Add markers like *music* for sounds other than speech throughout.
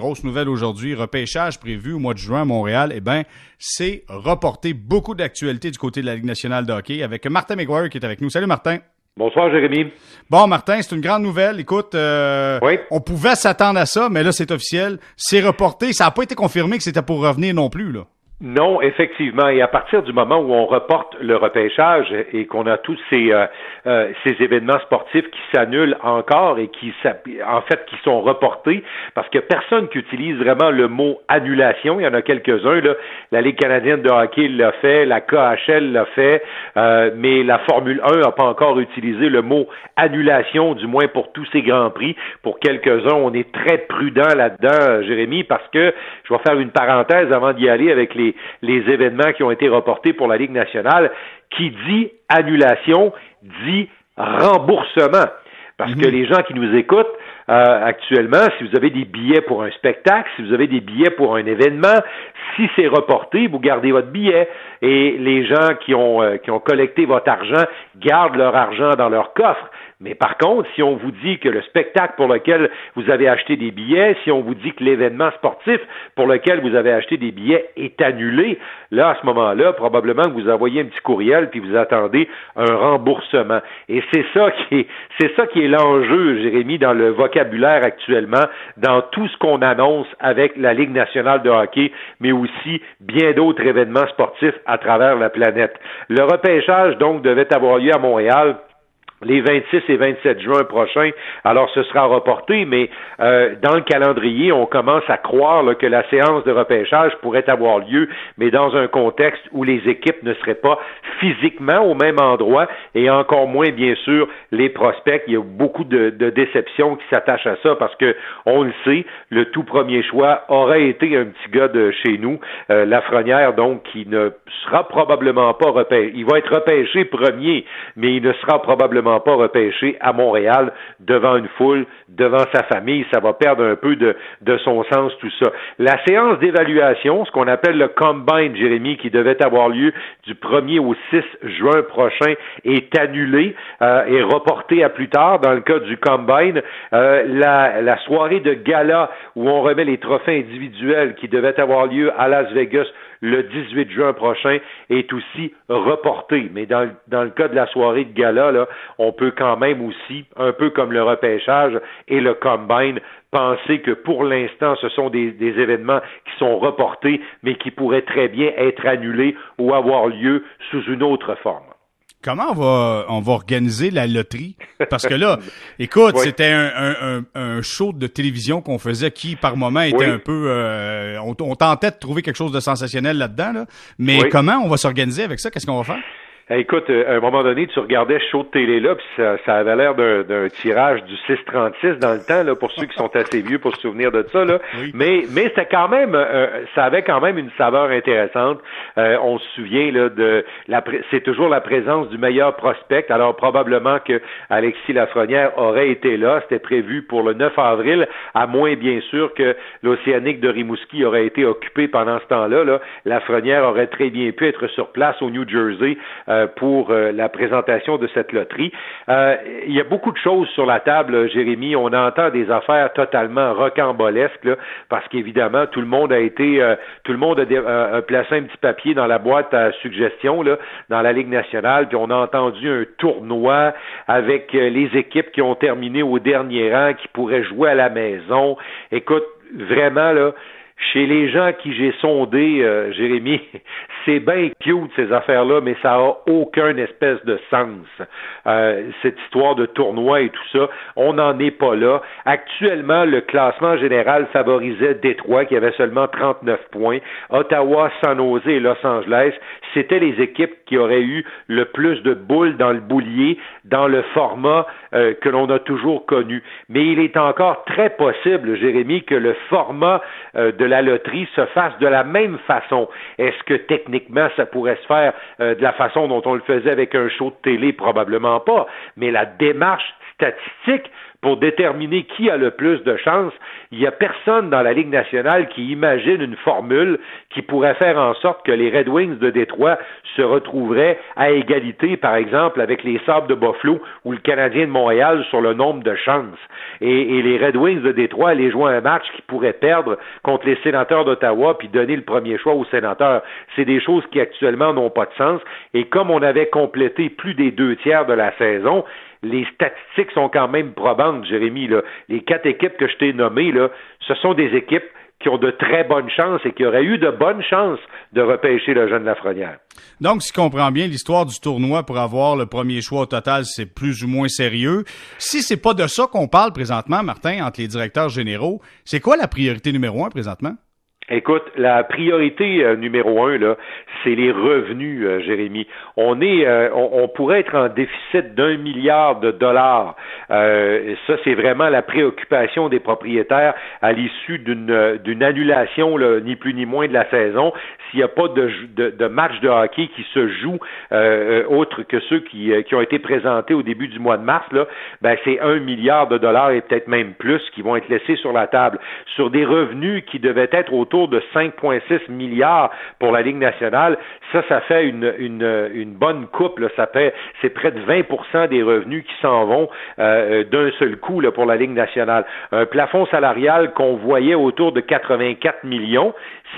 grosse nouvelle aujourd'hui, repêchage prévu au mois de juin à Montréal, eh bien, c'est reporté. Beaucoup d'actualités du côté de la Ligue nationale de hockey avec Martin McGuire qui est avec nous. Salut Martin. Bonsoir Jérémy. Bon Martin, c'est une grande nouvelle. Écoute, euh, on pouvait s'attendre à ça, mais là c'est officiel. C'est reporté. Ça n'a pas été confirmé que c'était pour revenir non plus. là. Non, effectivement. Et à partir du moment où on reporte le repêchage et qu'on a tous ces, euh, euh, ces événements sportifs qui s'annulent encore et qui, en fait, qui sont reportés, parce que personne qui utilise vraiment le mot annulation. Il y en a quelques-uns. La Ligue canadienne de hockey l'a fait, la KHL l'a fait, euh, mais la Formule 1 n'a pas encore utilisé le mot annulation, du moins pour tous ces grands prix. Pour quelques-uns, on est très prudent là-dedans, Jérémy, parce que je vais faire une parenthèse avant d'y aller avec les les, événements qui ont été reportés pour la Ligue nationale, qui dit annulation, dit remboursement. Parce que mhm. les gens qui nous écoutent euh, actuellement, si vous avez des billets pour un spectacle, si vous avez des billets pour un événement, si c'est reporté, vous gardez votre billet. Et les gens qui ont, euh, qui ont collecté votre argent gardent leur argent dans leur coffre. Mais par contre, si on vous dit que le spectacle pour lequel vous avez acheté des billets, si on vous dit que l'événement sportif pour lequel vous avez acheté des billets est annulé, là, à ce moment-là, probablement que vous envoyez un petit courriel puis vous attendez un remboursement. Et c'est ça qui est, c'est ça qui est l'enjeu, Jérémy, dans le vocabulaire actuellement, dans tout ce qu'on annonce avec la Ligue nationale de hockey, mais aussi bien d'autres événements sportifs à travers la planète. Le repêchage, donc, devait avoir lieu à Montréal les 26 et 27 juin prochains. Alors, ce sera reporté, mais euh, dans le calendrier, on commence à croire que la séance de repêchage pourrait avoir lieu, mais dans un contexte où les équipes ne seraient pas physiquement au même endroit et encore moins, bien sûr, les prospects. Il y a beaucoup de, déceptions qui s'attachent à ça parce que, on le sait, le tout premier choix aurait été un petit gars de chez nous, euh, Lafrenière, donc, qui ne sera probablement pas repêché. Il va être repêché premier, mais il ne sera probablement pas repêché à Montréal devant une foule, devant sa famille. Ça va perdre un peu de, de son sens, tout ça. La séance d'évaluation, ce qu'on appelle le Combine, Jérémy, qui devait avoir lieu du 1er au 6 juin prochain, est annulée euh, et reportée à plus tard dans le cas du Combine. Euh, la, la soirée de gala où on remet les trophées individuels qui devait avoir lieu à Las Vegas le 18 juin prochain est aussi reporté. Mais dans, le cas de la soirée de gala, là, on peut quand même aussi, un peu comme le repêchage et le combine, penser que pour l'instant, ce sont des, événements qui sont reportés, mais qui pourraient très bien être annulés ou avoir lieu sous une autre forme. Comment on va, on va organiser la loterie? Parce que là, *laughs* écoute, c'était un, un, un, show de télévision qu'on faisait qui, par moment, était un peu... Euh, on, tentait de trouver quelque chose de sensationnel là-dedans, là. mais comment on va s'organiser avec ça? Qu'est-ce qu'on va faire? Écoute, euh, à un moment donné, tu regardais ce show de télé là, puis ça, ça, avait l'air d'un tirage du 636 dans le temps là, pour ceux qui sont assez vieux pour se souvenir de ça là. Mais mais c'était quand même, euh, ça avait quand même une saveur intéressante. Euh, on se souvient là de la, c'est toujours la présence du meilleur prospect. Alors probablement que Alexis Lafrenière aurait été là. C'était prévu pour le 9 avril, à moins bien sûr que l'Océanique de Rimouski aurait été occupé pendant ce temps-là. Là. Lafrenière aurait très bien pu être sur place au New Jersey. Euh, pour euh, la présentation de cette loterie. Euh, il y a beaucoup de choses sur la table, Jérémy. On entend des affaires totalement rocambolesques, parce qu'évidemment, tout le monde a été, tout le monde a, placé un petit papier dans la boîte à suggestions là, dans la Ligue nationale, puis on a entendu un tournoi avec les équipes qui ont terminé au dernier rang, qui pourraient jouer à la maison. Écoute, vraiment, là, chez les gens qui j'ai sondé, euh, Jérémy, *laughs* c'est bien cute ces affaires-là, mais ça a aucun espèce de sens. Euh, cette histoire de tournoi et tout ça, on n'en est pas là. Actuellement, le classement général favorisait Détroit, qui avait seulement 39 points. Ottawa, San Jose et Los Angeles, c'était les équipes qui auraient eu le plus de boules dans le boulier, dans le format euh, que l'on a toujours connu. Mais il est encore très possible, Jérémy, que le format de la loterie se fasse de la même façon. Est-ce que techniquement ça pourrait se faire euh, de la façon dont on le faisait avec un show de télé? Probablement pas. Mais la démarche statistique pour déterminer qui a le plus de chances, il n'y a personne dans la Ligue nationale qui imagine une formule qui pourrait faire en sorte que les Red Wings de Détroit se retrouveraient à égalité, par exemple, avec les Sabres de Buffalo ou le Canadien de Montréal sur le nombre de chances. Et, les Red Wings de Détroit allaient jouer un match qui pourrait perdre contre les sénateurs d'Ottawa puis donner le premier choix aux sénateurs. C'est des choses qui actuellement n'ont pas de sens. Et comme on avait complété plus des deux tiers de la saison, les statistiques sont quand même probantes, Jérémy. Les quatre équipes que je t'ai nommées, ce sont des équipes qui ont de très bonnes chances et qui auraient eu de bonnes chances de repêcher le jeune Lafrenière. Donc, si je comprends bien, l'histoire du tournoi pour avoir le premier choix au total, c'est plus ou moins sérieux. Si c'est pas de ça qu'on parle présentement, Martin, entre les directeurs généraux, c'est quoi la priorité numéro un présentement? Écoute, la priorité euh, numéro un, là, c'est les revenus, euh, Jérémy. On est, euh, on, pourrait être en déficit d'un milliard de dollars. ça, c'est vraiment la préoccupation des propriétaires à l'issue d'une annulation, ni plus ni moins de la saison. S'il n'y a pas de, match de hockey qui se joue autre que ceux qui, qui ont été présentés au début du mois de mars, ben c'est un milliard de dollars et peut-être même plus qui vont être laissés sur la table sur des revenus qui devaient être autour de 5,6 milliards pour la Ligue nationale. Ça, ça fait une, bonne coupe. Ça fait, c'est près de 20% des revenus qui s'en vont euh, d'un seul coup pour la Ligue nationale. Un plafond salarial qu'on voyait autour de 84 millions,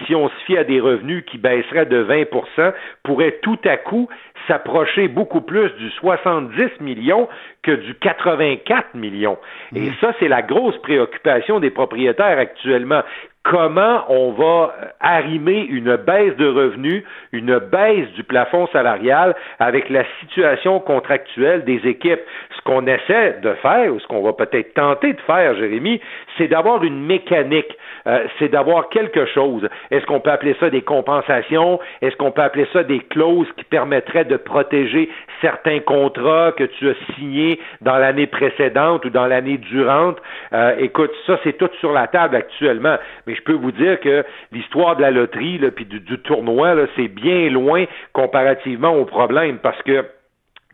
si on se fie à des revenus qui baisseraient de 20% pourrait tout à coup s'approcher beaucoup plus du 70 millions que du 84 millions. Et mmh. ça, c'est la grosse préoccupation des propriétaires actuellement comment on va arrimer une baisse de revenus, une baisse du plafond salarial avec la situation contractuelle des équipes. Ce qu'on essaie de faire, ou ce qu'on va peut-être tenter de faire, Jérémy, c'est d'avoir une mécanique, euh, c'est d'avoir quelque chose. Est-ce qu'on peut appeler ça des compensations? Est-ce qu'on peut appeler ça des clauses qui permettraient de protéger certains contrats que tu as signés dans l'année précédente ou dans l'année durante? Euh, écoute, ça, c'est tout sur la table actuellement. Je peux vous dire que l'histoire de la loterie, puis du, tournoi, c'est bien loin comparativement au problème parce que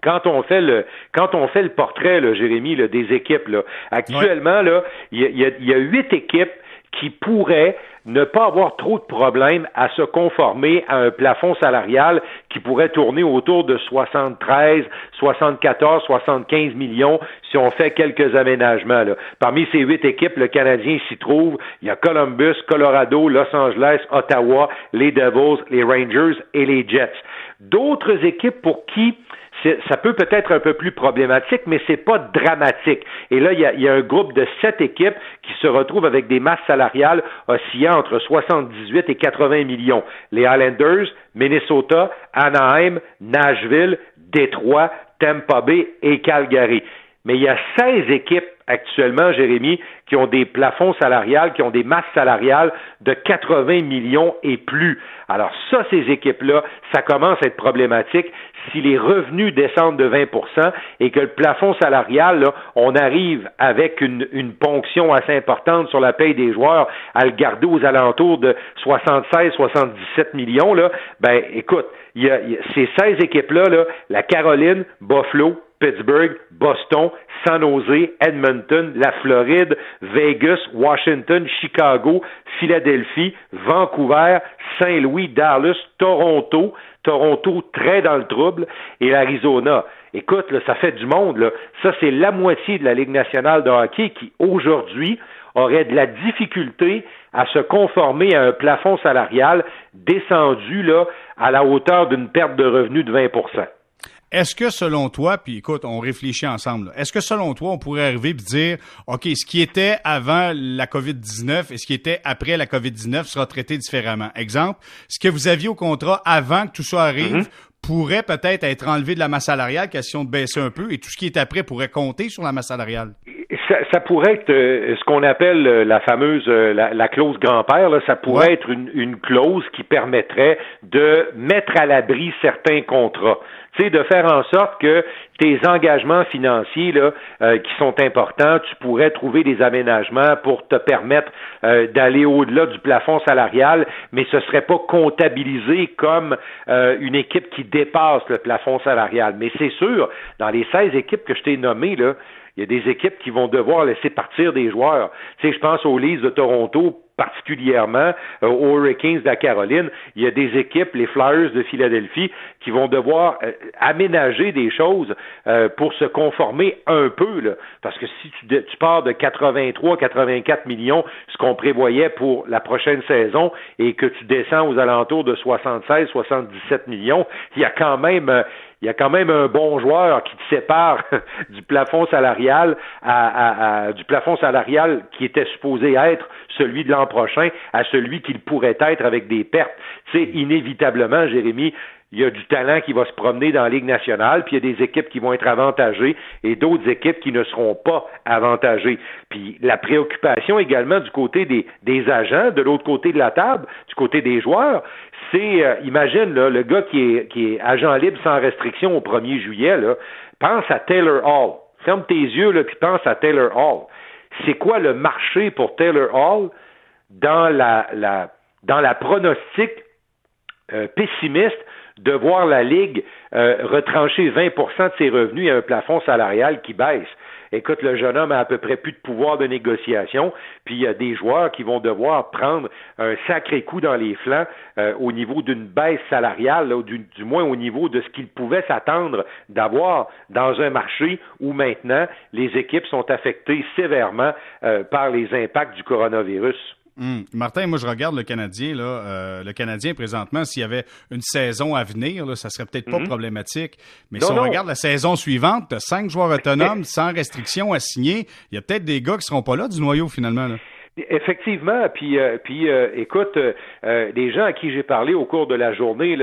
quand on fait le quand on fait le portrait, là, Jérémy, des équipes, là, actuellement, là, il y a huit équipes qui pourraient ne pas avoir trop de problèmes à se conformer à un plafond salarial qui pourrait tourner autour de 73, 74, 75 millions si on fait quelques aménagements. Là. Parmi ces huit équipes, le Canadien s'y trouve. Il y a Columbus, Colorado, Los Angeles, Ottawa, les Devils, les Rangers et les Jets. D'autres équipes pour qui ça peut peut-être un peu plus problématique, mais c'est pas dramatique. Et là, il y, a, un groupe de sept équipes qui se retrouvent avec des masses salariales oscillant entre 78 et 80 millions. Les Islanders, Minnesota, Anaheim, Nashville, Détroit, Tampa Bay et Calgary. Mais il y a 16 équipes actuellement, Jérémy, qui ont des plafonds salariales, qui ont des masses salariales de 80 millions et plus. Alors ça, ces équipes-là, ça commence à être problématique si les revenus descendent de 20% et que le plafond salarial, là, on arrive avec une, une, ponction assez importante sur la paye des joueurs à le garder aux alentours de 76-77 millions, là, ben écoute, il y a, ces 16 équipes-là, là, la Caroline, Buffalo, Pittsburgh, Boston, San Jose, Edmonton, la Floride, Vegas, Washington, Chicago, Philadelphie, Vancouver, Saint-Louis, Dallas, Toronto, Toronto très dans le trouble, et l'Arizona. Écoute, ça fait du monde. Là. Ça, c'est la moitié de la Ligue nationale de hockey qui, aujourd'hui, aurait de la difficulté à se conformer à un plafond salarial descendu là, à la hauteur d'une perte de revenus de 20 est-ce que selon toi, puis écoute, on réfléchit ensemble, est-ce que selon toi, on pourrait arriver et dire, OK, ce qui était avant la COVID-19 et ce qui était après la COVID-19 sera traité différemment? Exemple, ce que vous aviez au contrat avant que tout ça arrive mhm. Pourrait peut-être être enlevé de la masse salariale, question de baisser un peu, et tout ce qui est après pourrait compter sur la masse salariale? Ça, pourrait être euh, ce qu'on appelle euh, la fameuse euh, la, clause grand-père. Ça pourrait être une, une clause qui permettrait de mettre à l'abri certains contrats de faire en sorte que tes engagements financiers là, euh, qui sont importants, tu pourrais trouver des aménagements pour te permettre euh, d'aller au-delà du plafond salarial, mais ce ne serait pas comptabilisé comme euh, une équipe qui dépasse le plafond salarial. Mais c'est sûr, dans les 16 équipes que je t'ai nommées, là, Il y a des équipes qui vont devoir laisser partir des joueurs. Tu sais, je pense aux Leafs de Toronto particulièrement euh, aux Hurricanes de la Caroline. Il y a des équipes, les Flyers de Philadelphie, qui vont devoir euh, aménager des choses euh, pour se conformer un peu. Là. Parce que si tu, tu pars de 83, 84 millions, ce qu'on prévoyait pour la prochaine saison, et que tu descends aux alentours de 76, 77 millions, il y a quand même il y a quand même un bon joueur qui te sépare *laughs* du plafond salarial à, du plafond salarial qui était supposé être celui de l'an prochain à celui qu'il pourrait être avec des pertes. C'est inévitablement, Jérémy, il y a du talent qui va se promener dans la Ligue nationale, puis il y a des équipes qui vont être avantagées et d'autres équipes qui ne seront pas avantagées. Puis la préoccupation également du côté des, agents, de l'autre côté de la table, du côté des joueurs, c'est, euh, imagine, là, le gars qui est, qui est agent libre sans restriction au 1er juillet, là, pense à Taylor Hall. Ferme tes yeux, là, puis pense à Taylor Hall. C'est quoi le marché pour Taylor Hall? Dans la, la, dans la pronostic euh, pessimiste de voir la Ligue euh, retrancher 20% de ses revenus à un plafond salarial qui baisse? écoute, le jeune homme a à peu près plus de pouvoir de négociation, puis il y a des joueurs qui vont devoir prendre un sacré coup dans les flancs euh, au niveau d'une baisse salariale, du, moins au niveau de ce qu'ils pouvaient s'attendre d'avoir dans un marché où maintenant les équipes sont affectées sévèrement euh, par les impacts du coronavirus. Hum. Martin, moi je regarde le Canadien là, euh, le Canadien présentement, s'il y avait une saison à venir, là, ça serait peut-être pas mhm. problématique. Mais si on regarde la saison suivante, as cinq joueurs autonomes sans restriction à signer, il y a peut-être des gars qui seront pas là du noyau finalement. Là. Effectivement, puis euh, puis euh, écoute, euh, des gens à qui j'ai parlé au cours de la journée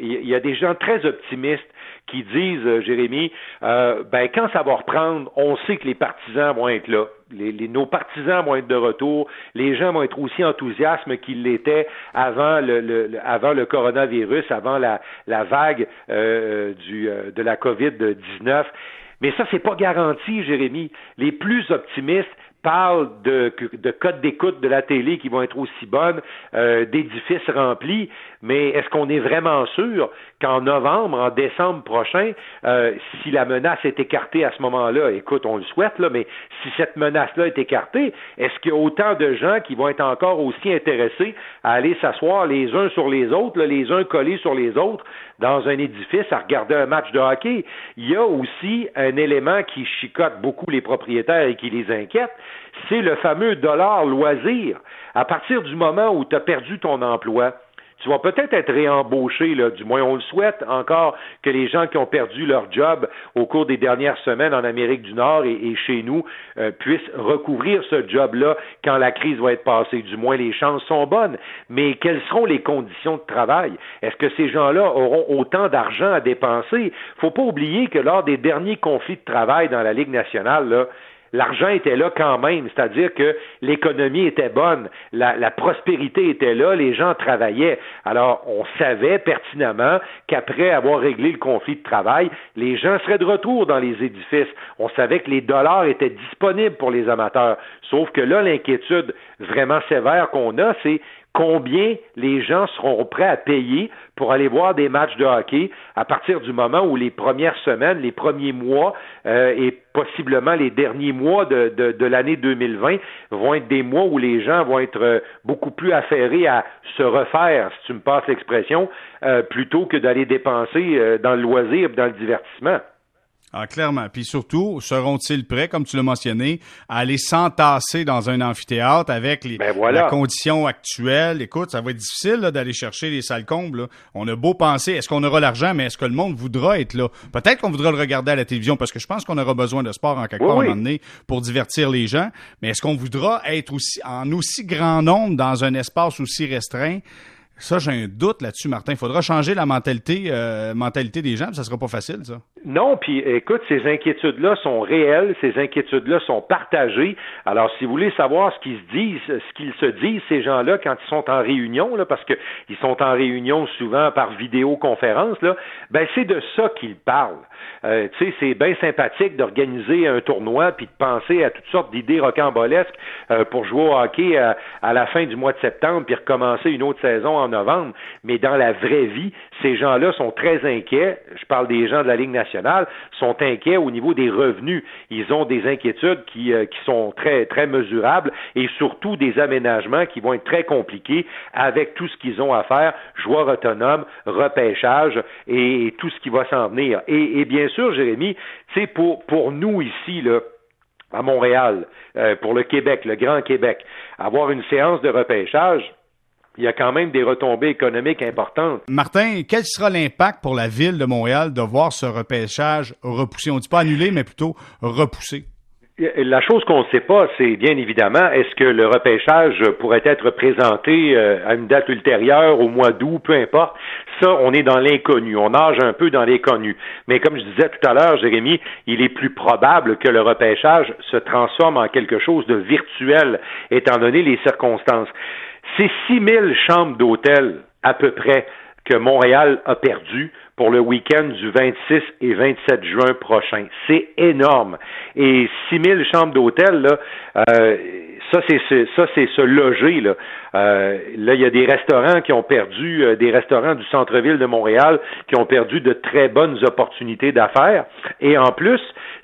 il y, a des gens très optimistes qui disent, Jérémy, ben quand ça va reprendre, on sait que les partisans vont être là. Les, nos partisans vont être de retour. Les gens vont être aussi enthousiastes qu'ils l'étaient avant le, coronavirus, avant la, vague du, de la COVID-19. Mais ça, c'est pas garanti, Jérémy. Les plus optimistes, parle de, de codes d'écoute de la télé qui vont être aussi bonnes, euh, d'édifices remplis, mais est-ce qu'on est vraiment sûr qu'en novembre, en décembre prochain, euh, si la menace est écartée à ce moment-là, écoute, on le souhaite, là, mais si cette menace-là est écartée, est-ce qu'il y a autant de gens qui vont être encore aussi intéressés à aller s'asseoir les uns sur les autres, les uns collés sur les autres, dans un édifice à regarder un match de hockey? Il y a aussi un élément qui chicote beaucoup les propriétaires et qui les inquiète, c'est le fameux dollar loisir. À partir du moment où tu as perdu ton emploi, tu vas peut-être être réembauché, là, du moins on le souhaite encore que les gens qui ont perdu leur job au cours des dernières semaines en Amérique du Nord et, chez nous euh, puissent recouvrir ce job-là quand la crise va être passée. Du moins les chances sont bonnes. Mais quelles seront les conditions de travail? Est-ce que ces gens-là auront autant d'argent à dépenser? Faut pas oublier que lors des derniers conflits de travail dans la Ligue nationale, là, l'argent était là quand même, c'est-à-dire que l'économie était bonne, la, prospérité était là, les gens travaillaient. Alors, on savait pertinemment qu'après avoir réglé le conflit de travail, les gens seraient de retour dans les édifices. On savait que les dollars étaient disponibles pour les amateurs. Sauf que là, l'inquiétude vraiment sévère qu'on a, c'est combien les gens seront prêts à payer pour aller voir des matchs de hockey à partir du moment où les premières semaines, les premiers mois euh, et possiblement les derniers mois de, de, l'année 2020 vont être des mois où les gens vont être euh, beaucoup plus affairés à se refaire, si tu me passes l'expression, euh, plutôt que d'aller dépenser dans le loisir, dans le divertissement. Ah, clairement. Puis surtout, seront-ils prêts, comme tu l'as mentionné, à aller s'entasser dans un amphithéâtre avec les, ben la condition actuelle? Écoute, ça va être difficile d'aller chercher les salles combles. On a beau penser, est-ce qu'on aura l'argent, mais est-ce que le monde voudra être là? Peut-être qu'on voudra le regarder à la télévision parce que je pense qu'on aura besoin de sport en quelque part à un moment donné pour divertir les gens. Mais est-ce qu'on voudra être aussi en aussi grand nombre dans un espace aussi restreint? Ça, j'ai un doute là-dessus, Martin. Il faudra changer la mentalité, euh, mentalité des gens, puis ça sera pas facile, ça. Non, puis écoute, ces inquiétudes-là sont réelles, ces inquiétudes-là sont partagées. Alors, si vous voulez savoir ce qu'ils se disent, ce qu'ils se disent, ces gens-là, quand ils sont en réunion, là, parce qu'ils sont en réunion souvent par vidéoconférence, là, ben c'est de ça qu'ils parlent. Euh, tu sais, c'est bien sympathique d'organiser un tournoi puis de penser à toutes sortes d'idées rocambolesques euh, pour jouer au hockey à, à, la fin du mois de septembre puis recommencer une autre saison en novembre, mais dans la vraie vie, ces gens-là sont très inquiets. Je parle des gens de la Ligue nationale, sont inquiets au niveau des revenus. Ils ont des inquiétudes qui, euh, sont très, très mesurables et surtout des aménagements qui vont être très compliqués avec tout ce qu'ils ont à faire, joueurs autonomes, repêchage et, tout ce qui va s'en venir. Et, et bien sûr, Jérémy, c'est pour, pour nous ici, là, à Montréal, euh, pour le Québec, le Grand Québec, avoir une séance de repêchage, il y a quand même des retombées économiques importantes. Martin, quel sera l'impact pour la ville de Montréal de voir ce repêchage repoussé? On ne dit pas annulé, mais plutôt repoussé. La chose qu'on ne sait pas, c'est bien évidemment, est-ce que le repêchage pourrait être présenté euh, à une date ultérieure, au mois d'août, peu importe. Ça, on est dans l'inconnu. On nage un peu dans l'inconnu. Mais comme je disais tout à l'heure, Jérémy, il est plus probable que le repêchage se transforme en quelque chose de virtuel, étant donné les circonstances. C'est 6000 chambres d'hôtel, à peu près, que Montréal a perdu pour le week-end du 26 et 27 juin prochain. C'est énorme. Et 6000 chambres d'hôtel, là, euh, ça c'est ça c'est se loger là. Euh, là, il y a des restaurants qui ont perdu, euh, des restaurants du centre-ville de Montréal qui ont perdu de très bonnes opportunités d'affaires. Et en plus,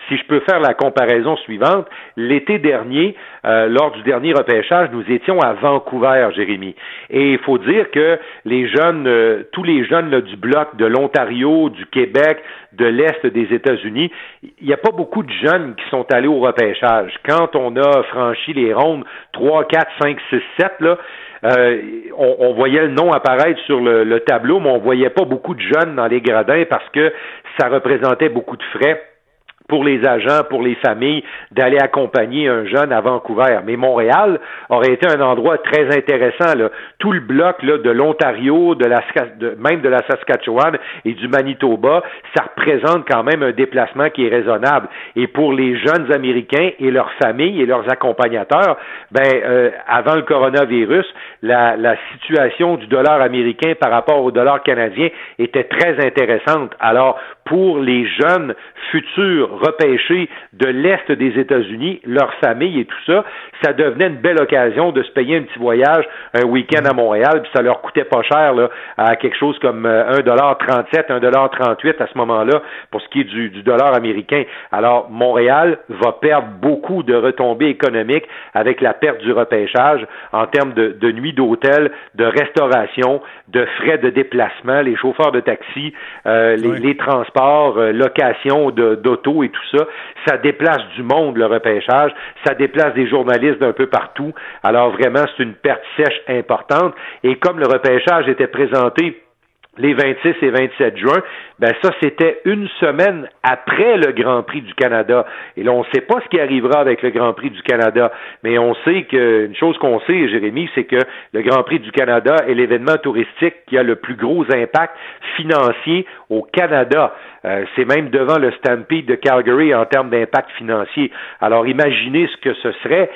si je peux faire la comparaison suivante, l'été dernier, euh, lors du dernier repêchage, nous étions à Vancouver, Jérémy. Et il faut dire que les jeunes, euh, tous les jeunes là, du bloc de l'Ontario, du Québec, de l'Est des États-Unis, il n'y a pas beaucoup de jeunes qui sont allés au repêchage. Quand on a franchi les rondes 3, 4, 5, 6, 7, là, euh, on, voyait le nom apparaître sur le, le tableau, mais on voyait pas beaucoup de jeunes dans les gradins parce que ça représentait beaucoup de frais pour les agents, pour les familles, d'aller accompagner un jeune à Vancouver. Mais Montréal aurait été un endroit très intéressant. Là. Tout le bloc là, de l'Ontario, de la, même de la Saskatchewan et du Manitoba, ça représente quand même un déplacement qui est raisonnable. Et pour les jeunes Américains et leurs familles et leurs accompagnateurs, ben euh, avant le coronavirus, la, la situation du dollar américain par rapport au dollar canadien était très intéressante. Alors pour les jeunes futurs repêchés de l'Est des États-Unis, leurs familles et tout ça, ça devenait une belle occasion de se payer un petit voyage, un week-end à Montréal, puis ça leur coûtait pas cher, là, à quelque chose comme 1,37$, euh, 1,38$ à ce moment-là, pour ce qui est du, dollar américain. Alors, Montréal va perdre beaucoup de retombées économiques avec la perte du repêchage en termes de, de nuits d'hôtel, de restauration, de frais de déplacement, les chauffeurs de taxi, euh, les, les, transports, euh, location d'auto et tout ça. Ça déplace du monde, le repêchage. Ça déplace des journalistes d'un peu partout. Alors vraiment, c'est une perte sèche importante. Et comme le repêchage était présenté les 26 et 27 juin, ben ça c'était une semaine après le Grand Prix du Canada. Et là, on ne sait pas ce qui arrivera avec le Grand Prix du Canada, mais on sait que une chose qu'on sait, Jérémy, c'est que le Grand Prix du Canada est l'événement touristique qui a le plus gros impact financier au Canada. Euh, c'est même devant le Stampede de Calgary en termes d'impact financier. Alors imaginez ce que ce serait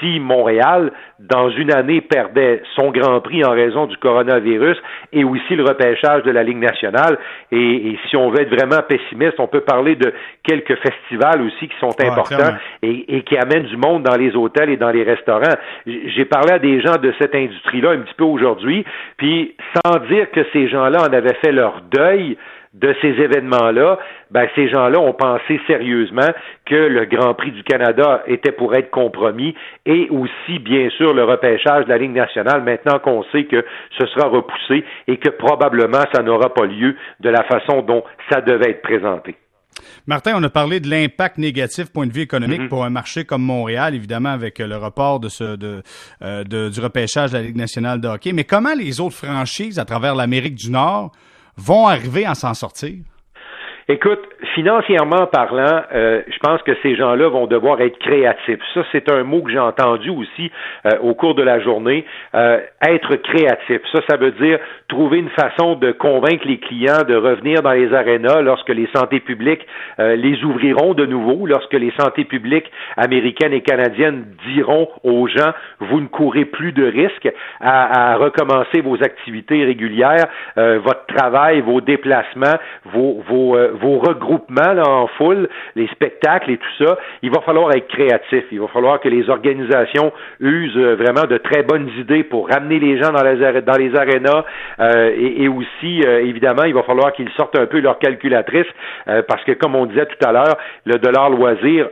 si Montréal, dans une année, perdait son Grand Prix en raison du coronavirus et aussi le repêchage de la Ligue nationale. Et, si on veut être vraiment pessimiste, on peut parler de quelques festivals aussi qui sont importants et, et, qui amènent du monde dans les hôtels et dans les restaurants. J'ai parlé à des gens de cette industrie-là un petit peu aujourd'hui, puis sans dire que ces gens-là en avaient fait leur deuil, de ces événements-là, ben, ces gens-là ont pensé sérieusement que le Grand Prix du Canada était pour être compromis et aussi, bien sûr, le repêchage de la Ligue nationale, maintenant qu'on sait que ce sera repoussé et que probablement ça n'aura pas lieu de la façon dont ça devait être présenté. Martin, on a parlé de l'impact négatif point de vue économique mm-hmm. pour un marché comme Montréal, évidemment avec le report de ce de, euh, de, du repêchage de la Ligue nationale de hockey. Mais comment les autres franchises à travers l'Amérique du Nord vont arriver à s'en sortir? Écoute, financièrement parlant, euh, je pense que ces gens-là vont devoir être créatifs. Ça, c'est un mot que j'ai entendu aussi euh, au cours de la journée. Euh, être créatif, ça, ça veut dire trouver une façon de convaincre les clients de revenir dans les arénas lorsque les santé publiques les ouvriront de nouveau, lorsque les santé publiques américaines et canadiennes diront aux gens, vous ne courez plus de risques à, à recommencer vos activités régulières, votre travail, vos déplacements, vos, vos vos regroupements là, en foule, les spectacles et tout ça, il va falloir être créatif. Il va falloir que les organisations usent vraiment de très bonnes idées pour ramener les gens dans les, dans les arénas et, aussi, évidemment, il va falloir qu'ils sortent un peu leur calculatrice parce que, comme on disait tout à l'heure, le dollar loisir,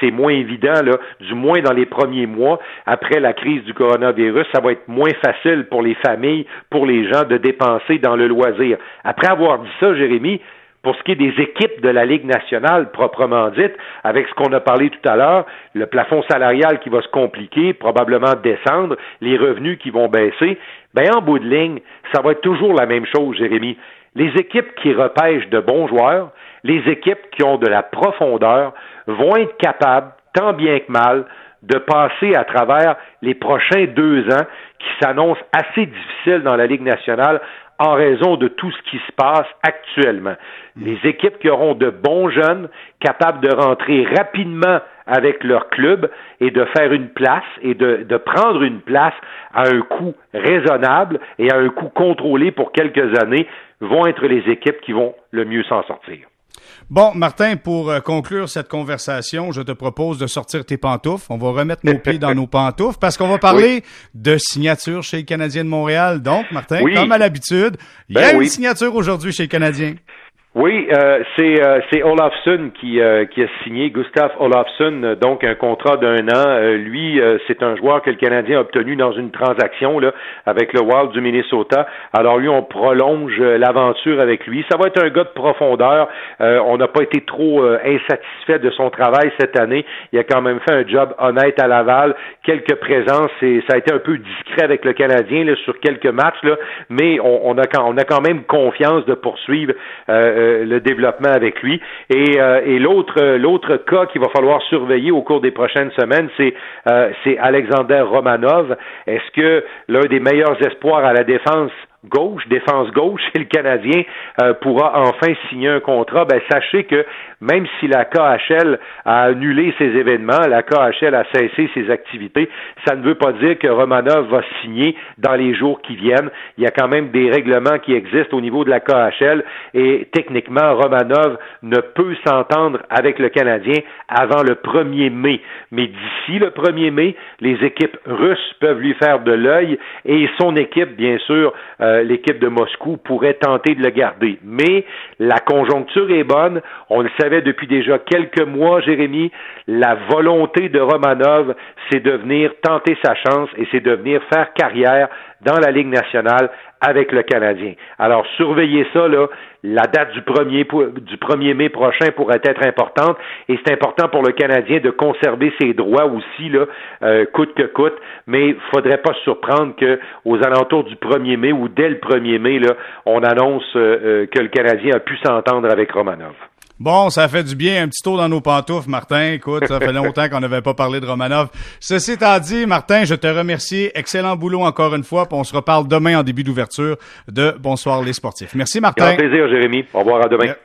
c'est moins évident, là, du moins dans les premiers mois après la crise du coronavirus. Ça va être moins facile pour les familles, pour les gens de dépenser dans le loisir. Après avoir dit ça, Jérémy, pour ce qui est des équipes de la Ligue nationale proprement dite, avec ce qu'on a parlé tout à l'heure, le plafond salarial qui va se compliquer, probablement descendre, les revenus qui vont baisser, ben en bout de ligne, ça va être toujours la même chose, Jérémy. Les équipes qui repêchent de bons joueurs, les équipes qui ont de la profondeur, vont être capables, tant bien que mal, de passer à travers les prochains deux ans qui s'annoncent assez difficiles dans la Ligue nationale en raison de tout ce qui se passe actuellement. Les équipes qui auront de bons jeunes capables de rentrer rapidement avec leur club et de faire une place et de, de prendre une place à un coût raisonnable et à un coût contrôlé pour quelques années vont être les équipes qui vont le mieux s'en sortir. Bon, Martin, pour euh, conclure cette conversation, je te propose de sortir tes pantoufles. On va remettre nos pieds dans *laughs* nos pantoufles parce qu'on va parler de signature chez le Canadien de Montréal. Donc, Martin, comme à l'habitude, il y a ben une signature aujourd'hui chez le Canadien. Oui, euh, c'est euh, Olafsson qui euh, qui a signé Gustav Olafsson donc un contrat d'un an. lui, c'est un joueur que le Canadien a obtenu dans une transaction là avec le Wild du Minnesota. Alors lui, on prolonge l'aventure avec lui. Ça va être un gars de profondeur. on n'a pas été trop insatisfait de son travail cette année. Il a quand même fait un job honnête à Laval, quelques présences et ça a été un peu discret avec le Canadien là, sur quelques matchs là, mais on, on a quand on a quand même confiance de poursuivre. Euh, le développement avec lui. Et, euh, et l'autre l'autre cas qu'il va falloir surveiller au cours des prochaines semaines, c'est euh, c'est Alexander Romanov. Est-ce que l'un des meilleurs espoirs à la défense gauche, défense gauche, *laughs* et le Canadien euh, pourra enfin signer un contrat, ben sachez que même si la KHL a annulé ses événements, la KHL a cessé ses activités, ça ne veut pas dire que Romanov va signer dans les jours qui viennent. Il y a quand même des règlements qui existent au niveau de la KHL et techniquement, Romanov ne peut s'entendre avec le Canadien avant le 1er mai. Mais d'ici le 1er mai, les équipes russes peuvent lui faire de l'œil et son équipe, bien sûr, euh, l'équipe de Moscou pourrait tenter de le garder. Mais la conjoncture est bonne. On le savait depuis déjà quelques mois, Jérémy. La volonté de Romanov, c'est de venir tenter sa chance et c'est de venir faire carrière dans la Ligue nationale avec le Canadien. Alors, surveillez ça, là. La date du 1er, du 1er mai prochain pourrait être importante et c'est important pour le Canadien de conserver ses droits aussi, là, euh, coûte que coûte, mais il faudrait pas se surprendre qu'aux alentours du 1er mai ou dès le 1er mai, là, on annonce euh, euh, que le Canadien a pu s'entendre avec Romanov. Bon, ça fait du bien, un petit tour dans nos pantoufles, Martin. Écoute, ça fait *laughs* longtemps qu'on n'avait pas parlé de Romanov. Ceci étant dit, Martin, je te remercie. Excellent boulot encore une fois. Puis on se reparle demain en début d'ouverture de Bonsoir les sportifs. Merci, Martin. Un plaisir, Jérémy. Au revoir, à demain.